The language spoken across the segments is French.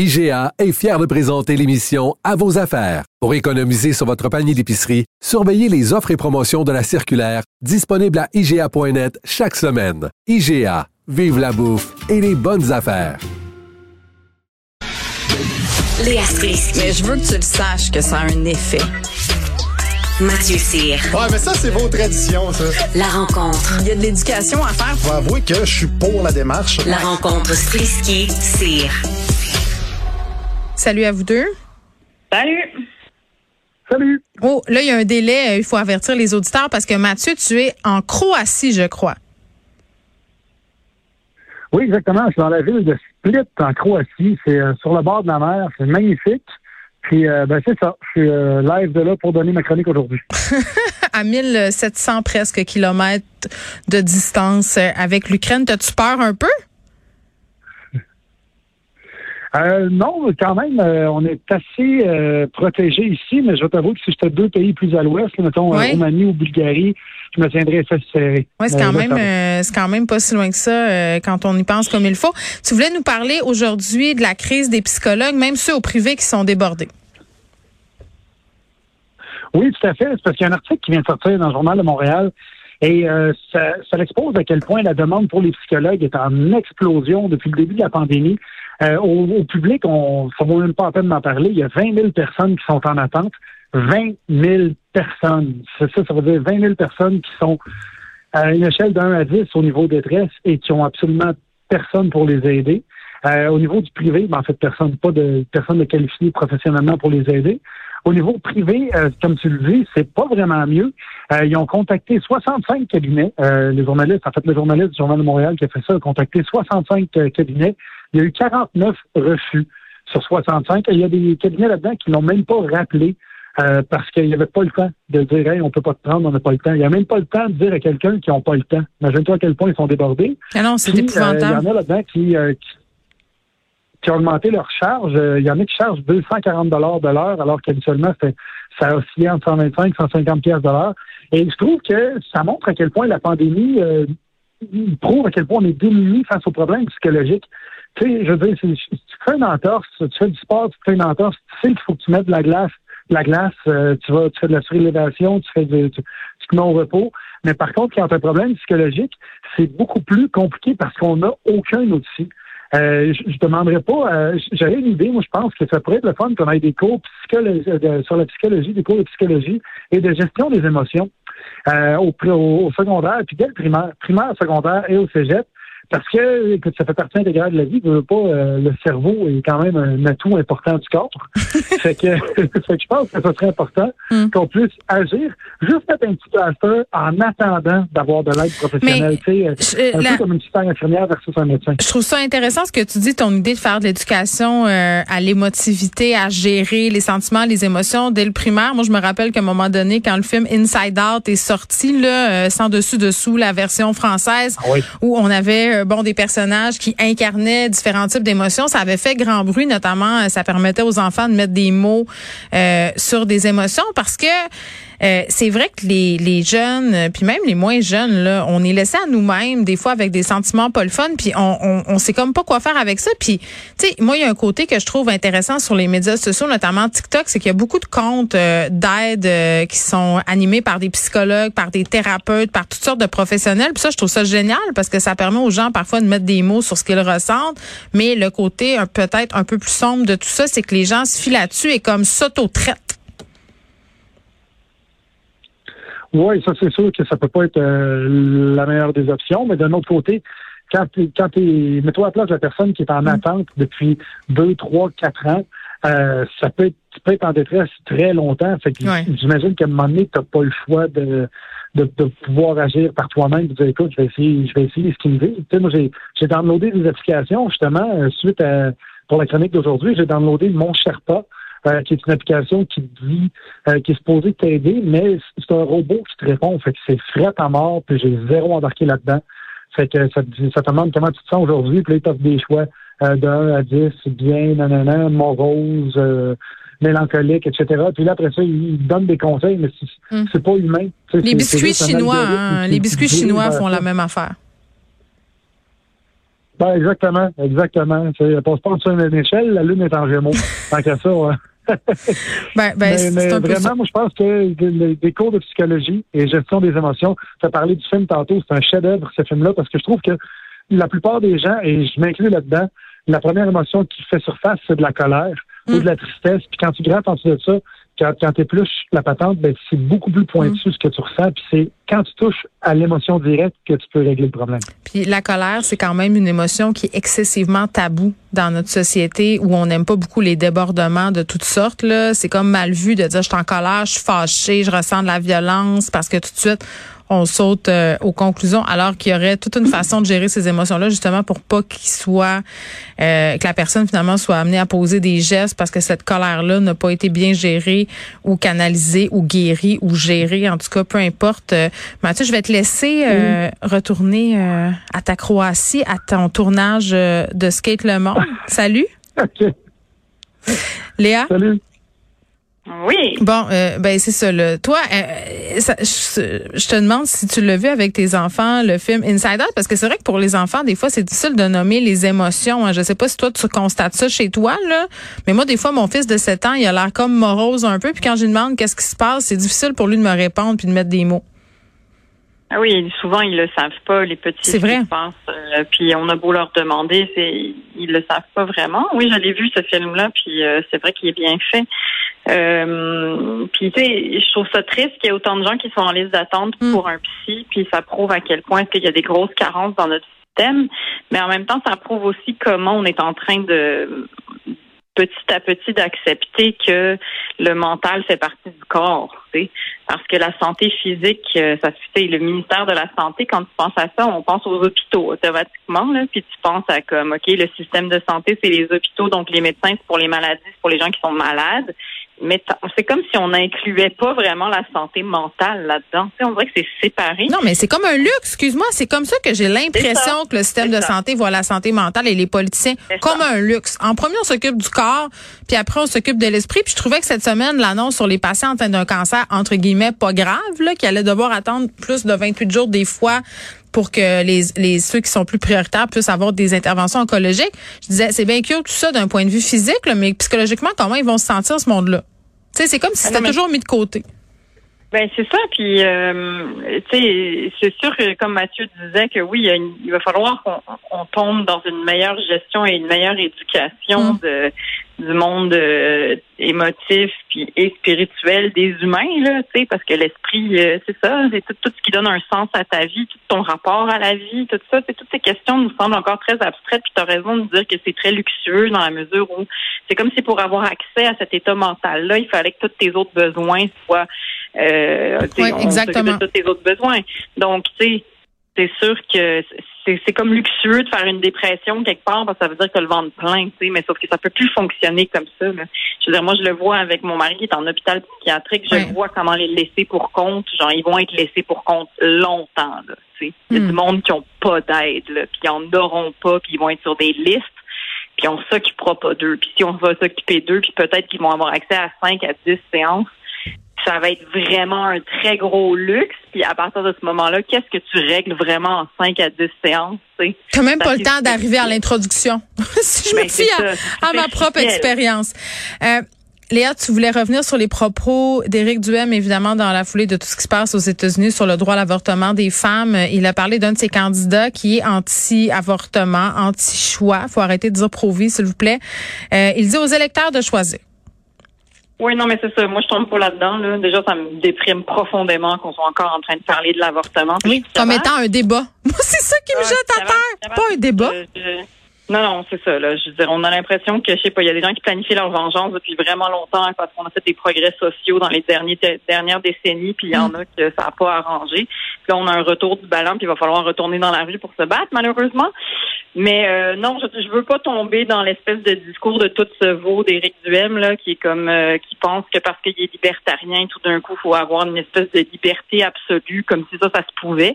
IGA est fier de présenter l'émission À vos affaires. Pour économiser sur votre panier d'épicerie, surveillez les offres et promotions de la circulaire disponible à IGA.net chaque semaine. IGA, vive la bouffe et les bonnes affaires. Léa Strisky. Mais je veux que tu le saches que ça a un effet. Mathieu Cyr. Ouais, mais ça, c'est vos traditions, ça. La rencontre. Il y a de l'éducation à faire. Faut avouer que je suis pour la démarche. La rencontre Strisky-Cyr. Salut à vous deux. Salut. Salut. Oh, là, il y a un délai. euh, Il faut avertir les auditeurs parce que Mathieu, tu es en Croatie, je crois. Oui, exactement. Je suis dans la ville de Split, en Croatie. C'est euh, sur le bord de la mer. C'est magnifique. Puis, euh, ben, c'est ça. Je suis euh, live de là pour donner ma chronique aujourd'hui. À 1700 presque kilomètres de distance avec l'Ukraine. T'as-tu peur un peu? Euh, non, quand même, euh, on est assez euh, protégé ici, mais je vais t'avouer que si j'étais deux pays plus à l'ouest, mettons euh, Oui. Roumanie ou Bulgarie, je me tiendrais assez serré. Oui, c'est quand même c'est quand même pas si loin que ça quand on y pense comme il faut. Tu voulais nous parler aujourd'hui de la crise des psychologues, même ceux au privé qui sont débordés. Oui, tout à fait. C'est parce qu'il y a un article qui vient de sortir dans le Journal de Montréal et euh, ça, ça expose à quel point la demande pour les psychologues est en explosion depuis le début de la pandémie. Euh, au, au public, on, ça vaut même pas la peine d'en parler. Il y a 20 000 personnes qui sont en attente. 20 000 personnes. C'est ça, ça veut dire 20 000 personnes qui sont à une échelle de 1 à 10 au niveau détresse et qui ont absolument personne pour les aider. Euh, au niveau du privé, ben, en fait, personne, pas de personne de qualifié professionnellement pour les aider. Au niveau privé, euh, comme tu le dis, c'est pas vraiment mieux. Euh, ils ont contacté 65 cabinets. Euh, les journalistes, en fait, le journaliste du Journal de Montréal qui a fait ça a contacté 65 euh, cabinets. Il y a eu 49 refus sur 65. Et il y a des cabinets là-dedans qui n'ont même pas rappelé euh, parce qu'il n'y avait pas le temps de dire hey, on peut pas te prendre, on n'a pas le temps. Il n'y a même pas le temps de dire à quelqu'un qui n'ont pas le temps. Imagine-toi à quel point ils sont débordés. Ah non, c'est Puis, euh, épouvantable. Il y en a là-dedans qui, euh, qui, qui ont augmenté leur charge. Euh, Il y en a qui chargent 240 dollars de l'heure, alors qu'habituellement, ça oscillait entre 125 et 150 pièces de l'heure. Et je trouve que ça montre à quel point la pandémie euh, prouve à quel point on est démunis face aux problèmes psychologiques. Tu sais, je veux dire, si tu fais une entorse, tu fais du sport, tu fais une entorse, tu sais qu'il faut que tu mettes de la glace, de la glace, euh, tu vas, tu fais de la surélévation, tu fais de, tu, tu te mets au repos. Mais par contre, quand tu as un problème psychologique, c'est beaucoup plus compliqué parce qu'on n'a aucun outil. Euh, je, je demanderais pas. euh, J'avais une idée, moi, je pense que ça pourrait être le fun qu'on ait des cours psycholo- de- sur la psychologie, des cours de psychologie et de gestion des émotions euh, au, au secondaire, puis dès le primaire, primaire, secondaire et au cégep. Parce que, écoute, ça fait partie intégrale de la vie. Je veux pas, euh, le cerveau est quand même un atout important du corps. fait, que, fait que je pense que ce serait important Mm. qu'on puisse agir, juste mettre un petit plaster en attendant d'avoir de l'aide professionnelle. Tu sais, je- un la- peu comme une super infirmière versus un médecin. Je trouve ça intéressant ce que tu dis, ton idée de faire de l'éducation euh, à l'émotivité, à gérer les sentiments, les émotions dès le primaire. Moi, je me rappelle qu'à un moment donné, quand le film Inside Out est sorti, là, euh, sans dessus dessous, la version française, Ah oui. où on avait euh, bon des personnages qui incarnaient différents types d'émotions, ça avait fait grand bruit, notamment, euh, ça permettait aux enfants de mettre des mots euh, sur des émotions parce que euh, c'est vrai que les, les jeunes, euh, puis même les moins jeunes, là, on est laissé à nous-mêmes des fois avec des sentiments pas le fun, puis on, on, on sait comme pas quoi faire avec ça. Puis, tu sais, moi, il y a un côté que je trouve intéressant sur les médias sociaux, notamment TikTok, c'est qu'il y a beaucoup de comptes euh, d'aide euh, qui sont animés par des psychologues, par des thérapeutes, par toutes sortes de professionnels. Puis ça, je trouve ça génial parce que ça permet aux gens parfois de mettre des mots sur ce qu'ils ressentent. Mais le côté peut-être un peu plus sombre de tout ça, c'est que les gens se filent là-dessus et comme s'auto-traitent. Oui, ça c'est sûr que ça peut pas être euh, la meilleure des options, mais d'un autre côté, quand tu quand t'es mets-toi à la place de la personne qui est en attente depuis deux, trois, quatre ans, euh, ça peut être tu peux être en détresse très longtemps. Fait que Ouais. j'imagine qu'à un moment donné, tu n'as pas le choix de, de, de pouvoir agir par toi-même, de dire écoute, je vais essayer, je vais essayer ce qui me dit. Tu sais, moi, j'ai j'ai downloadé des applications justement euh, suite à pour la chronique d'aujourd'hui, j'ai downloadé Mon Sherpa, euh, qui est une application qui dit, euh, qui est supposée t'aider, mais c'est un robot qui te répond. Fait que c'est fret à mort, puis j'ai zéro embarqué là-dedans. Fait que ça, te dit- ça te demande comment tu te sens aujourd'hui, puis là, il t'offre des choix euh, de 1 à 10, bien, nanana, morose, euh, mélancolique, etc. Puis là, après ça, il, il donne des conseils, mais c'est Mm. c'est pas humain. Les biscuits chinois, hein, les biscuits chinois font la même affaire. Ben, exactement, exactement. Sais, passe pas sur une échelle, la lune est en gémeaux. Tant qu'à ça, ouais. Ben, ben, mais, c'est mais un vraiment, moi, je pense que des cours de psychologie et gestion des émotions, tu as parlé du film tantôt, c'est un chef-d'œuvre, ce film-là, parce que je trouve que la plupart des gens, et je m'inclus là-dedans, la première émotion qui fait surface, c'est de la colère ou Mm. de la tristesse. Puis quand tu grattes en dessous de ça, quand, quand tu épluches la patente, ben, c'est beaucoup plus Mm. pointu ce que tu ressens. Puis c'est quand tu touches à l'émotion directe que tu peux régler le problème. Puis la colère, c'est quand même une émotion qui est excessivement taboue dans notre société où on n'aime pas beaucoup les débordements de toutes sortes. Là, c'est comme mal vu de dire je suis en colère, je suis fâchée, je ressens de la violence parce que tout de suite on saute euh, aux conclusions alors qu'il y aurait toute une façon de gérer ces émotions-là justement pour pas qu'ils soient euh, que la personne finalement soit amenée à poser des gestes parce que cette colère-là n'a pas été bien gérée ou canalisée ou guérie ou gérée en tout cas peu importe. Euh, Mathieu, je vais te laisser euh, retourner euh, à ta Croatie, à ton tournage de Skate Le Monde. Salut. Léa? Salut. Oui. Bon, euh, ben c'est ça. Là. Toi, euh, je, je te demande si tu l'as vu avec tes enfants, le film Inside Out, parce que c'est vrai que pour les enfants, des fois, c'est difficile de nommer les émotions. hein. Je sais pas si toi, tu constates ça chez toi, là, mais moi, des fois, mon fils de 7 ans, il a l'air comme morose un peu, puis quand je lui demande qu'est-ce qui se passe, c'est difficile pour lui de me répondre puis de mettre des mots. Ah oui, souvent ils le savent pas, les petits. C'est vrai. Je pense. Euh, puis on a beau leur demander, c'est ils le savent pas vraiment. Oui, je l'ai vu ce film-là, puis euh, c'est vrai qu'il est bien fait. Euh, puis tu sais, je trouve ça triste qu'il y ait autant de gens qui sont en liste d'attente Mm. pour un psy, puis ça prouve à quel point il y a des grosses carences dans notre système. Mais en même temps, ça prouve aussi comment on est en train de petit à petit d'accepter que le mental fait partie du corps, parce que la santé physique, euh, ça se le ministère de la santé. Quand tu penses à ça, on pense aux hôpitaux automatiquement, là, puis tu penses à comme ok, le système de santé c'est les hôpitaux, donc les médecins c'est pour les maladies, c'est pour les gens qui sont malades. Mais c'est comme si on n'incluait pas vraiment la santé mentale là-dedans. On dirait que c'est séparé. Non, mais c'est comme un luxe, excuse-moi. C'est comme ça que j'ai l'impression que le système de ça. santé voit la santé mentale et les politiciens comme ça. un luxe. En premier, on s'occupe du corps, puis après, on s'occupe de l'esprit. Puis je trouvais que cette semaine, l'annonce sur les patients atteints d'un cancer, entre guillemets, pas grave, là, qui allaient devoir attendre plus de 28 jours des fois pour que les, les ceux qui sont plus prioritaires puissent avoir des interventions oncologiques. Je disais, c'est bien cute tout ça d'un point de vue physique, là, mais psychologiquement, comment ils vont se sentir ce monde-là? Tu sais, c'est comme si Ah c'était mais- toujours mis de côté. Ben c'est ça, puis euh, tu sais, c'est sûr que comme Mathieu disait que oui, il va falloir qu'on on tombe dans une meilleure gestion et une meilleure éducation Mm. de du monde euh, émotif puis et spirituel des humains là, tu sais, parce que l'esprit, euh, c'est ça, c'est tout, tout ce qui donne un sens à ta vie, tout ton rapport à la vie, tout ça, c'est toutes ces questions nous semblent encore très abstraites. Puis tu as raison de dire que c'est très luxueux dans la mesure où c'est comme si pour avoir accès à cet état mental là, il fallait que tous tes autres besoins soient euh, Ouais, on exactement. de tous tes autres besoins. Donc, tu sais, c'est sûr que c'est comme luxueux de faire une dépression quelque part parce que ça veut dire que le ventre plein, tu sais, mais sauf que ça peut plus fonctionner comme ça. Là. Je veux dire, moi, je le vois avec mon mari qui est en hôpital psychiatrique, je vois comment les laisser pour compte, genre, ils vont être laissés pour compte longtemps, là, tu sais. Il y a Hmm. du monde qui ont pas d'aide, puis ils en auront pas, puis ils vont être sur des listes puis on s'occupera pas d'eux. Puis si on va s'occuper d'eux, puis peut-être qu'ils vont avoir accès à 5 à 10 séances, ça va être vraiment un très gros luxe. Puis à partir de ce moment-là, qu'est-ce que tu règles vraiment en 5 à 10 séances? tu sais? T'as même Ça, pas le temps d'arriver à l'introduction. si je me Ben, c'est fie à, ma propre expérience. Euh, Léa, tu voulais revenir sur les propos d'Éric Duhem, évidemment, dans la foulée de tout ce qui se passe aux États-Unis sur le droit à l'avortement des femmes. Il a parlé d'un de ses candidats qui est anti-avortement, anti-choix. faut arrêter de dire pro-vie, s'il vous plaît. Euh, il dit aux électeurs de choisir. Oui, non, mais c'est ça. Moi, je tombe pas là-dedans. Là. Déjà, ça me déprime profondément qu'on soit encore en train de parler de l'avortement. Oui, comme étant un débat. Moi, c'est ça qui me jette à terre. Pas un débat. je- Non, non, c'est ça. Là. Je veux dire, on a l'impression que, je sais pas, il y a des gens qui planifient leur vengeance depuis vraiment longtemps parce qu'on a fait des progrès sociaux dans les derniers, dernières décennies, puis il y en a que ça n'a pas arrangé. Puis là, on a un retour du ballon, puis il va falloir retourner dans la rue pour se battre, malheureusement. Mais euh, non, je, je veux pas tomber dans l'espèce de discours de tout ce veau d'Éric Duhem, là, qui est comme euh, qui pense que parce qu'il est libertarien, tout d'un coup, il faut avoir une espèce de liberté absolue, comme si ça, ça se pouvait.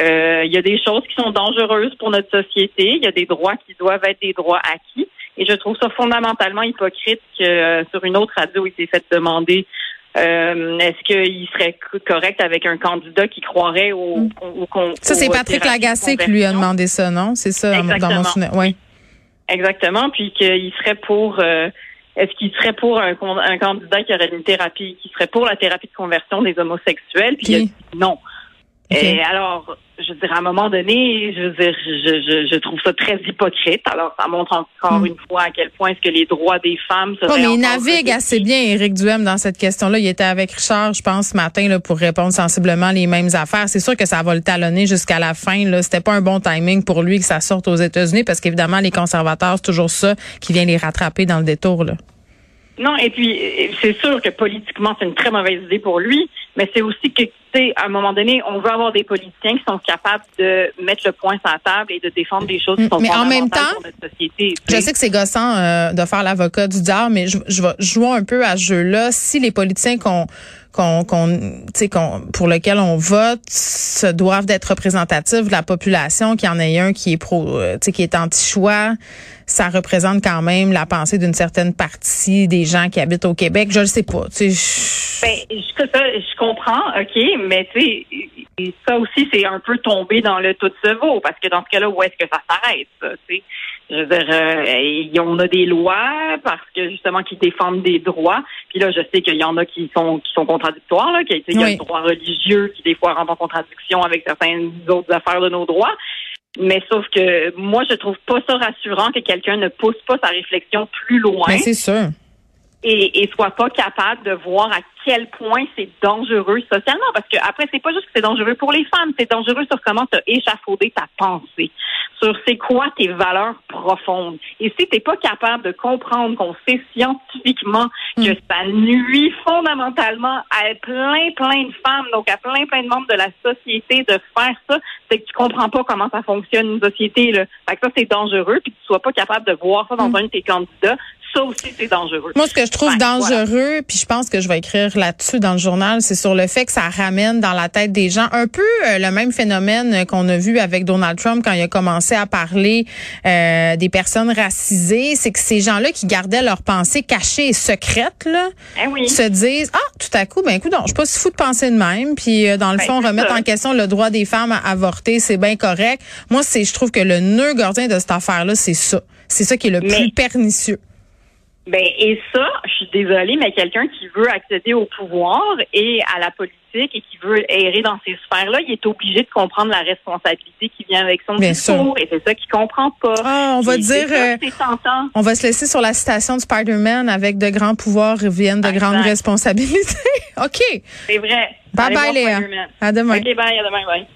Euh, Il y a des choses qui sont dangereuses pour notre société. Il y a des droits qui doivent être des droits acquis. Et je trouve ça fondamentalement hypocrite que euh, sur une autre radio, il s'est fait demander euh, est-ce qu'il serait co- correct avec un candidat qui croirait au, au, au- Ça, c'est Patrick Lagacé qui lui a demandé ça, non? C'est ça, dans mon souvenir. Oui. Exactement, puis qu'il serait pour euh, est-ce qu'il serait pour un, un candidat qui aurait une thérapie, qui serait pour la thérapie de conversion des homosexuels, puis il a Puis? dit non. Et alors, je veux dire, à un moment donné, je veux dire, je, je, je trouve ça très hypocrite. Alors, ça montre encore Hmm. une fois à quel point est-ce que les droits des femmes Oh, seraient mais il navigue assez bien, Éric Duhem, dans cette question-là. Il était avec Richard, je pense, ce matin, là, pour répondre sensiblement les mêmes affaires. C'est sûr que ça va le talonner jusqu'à la fin. Là, c'était pas un bon timing pour lui que ça sorte aux États-Unis, parce qu'évidemment, les conservateurs, c'est toujours ça qui vient les rattraper dans le détour. Là. Non, et puis c'est sûr que politiquement c'est une très mauvaise idée pour lui, mais c'est aussi que tu sais, à un moment donné, on veut avoir des politiciens qui sont capables de mettre le point sur la table et de défendre des choses qui sont Mais en même temps, pour notre société. tu Je sais. que c'est gossant euh, de faire l'avocat du diable, mais je, je vais jouer un peu à ce jeu-là. Si les politiciens qu'on qu'on qu'on tu sais qu'on pour lequel on vote se doivent d'être représentatifs de la population, qu'il y en ait un qui est pro euh, tu sais qui est anti-choix, ça représente quand même la pensée d'une certaine partie des gens qui habitent au Québec. Je le sais pas, tu sais. Ben, je, ça, je comprends, OK, mais tu sais, ça aussi, c'est un peu tomber dans le tout se vaut, parce que dans ce cas-là, où est-ce que ça s'arrête, ça, tu sais? Je veux dire, euh, on a des lois parce que justement qui défendent des droits. Puis là, je sais qu'il y en a qui sont qui sont contradictoires, là, qu'il y a Oui. le droit religieux qui des fois rentre en contradiction avec certaines autres affaires de nos droits. Mais sauf que moi, je trouve pas ça rassurant que quelqu'un ne pousse pas sa réflexion plus loin Ben, c'est sûr. Et, et soit pas capable de voir à quel point c'est dangereux socialement. Parce que après, c'est pas juste que c'est dangereux pour les femmes, c'est dangereux sur comment tu as échafaudé ta pensée, sur c'est quoi tes valeurs profondes. Et si t'es pas capable de comprendre qu'on sait scientifiquement que ça nuit fondamentalement à plein, plein de femmes, donc à plein, plein de membres de la société de faire ça, c'est que tu comprends pas comment ça fonctionne une société. Là. Fait que ça, c'est dangereux, puis que tu sois pas capable de voir ça dans un de tes candidats, ça aussi, c'est dangereux. Moi, ce que je trouve Ouais, dangereux, puis je pense que je vais écrire là-dessus dans le journal, c'est sur le fait que ça ramène dans la tête des gens un peu euh, le même phénomène qu'on a vu avec Donald Trump quand il a commencé à parler euh, des personnes racisées. C'est que ces gens-là qui gardaient leurs pensées cachées et secrètes, là, Eh oui. se disent ah tout à coup ben écoute je suis pas si fou de penser de même puis euh, dans le Ben, fond remettre en question le droit des femmes à avorter c'est bien correct moi c'est je trouve que le nœud gardien de cette affaire là c'est ça c'est ça qui est le Mais- plus pernicieux Ben, et ça, je suis désolée, mais quelqu'un qui veut accéder au pouvoir et à la politique et qui veut errer dans ces sphères-là, il est obligé de comprendre la responsabilité qui vient avec son Bien discours. Et c'est ça qu'il comprend pas. Ah, on va dire, ça, euh. On va se laisser sur la citation de Spider-Man avec de grands pouvoirs viennent de grandes responsabilités. OK. C'est vrai. Bye Allez bye, Léa. À demain. OK, bye, à demain, bye.